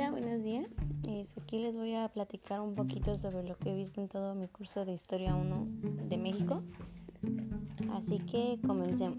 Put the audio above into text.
Hola, buenos días. aquí les voy a platicar un poquito sobre lo que he visto en todo mi curso de Historia 1 de México. Así que comencemos.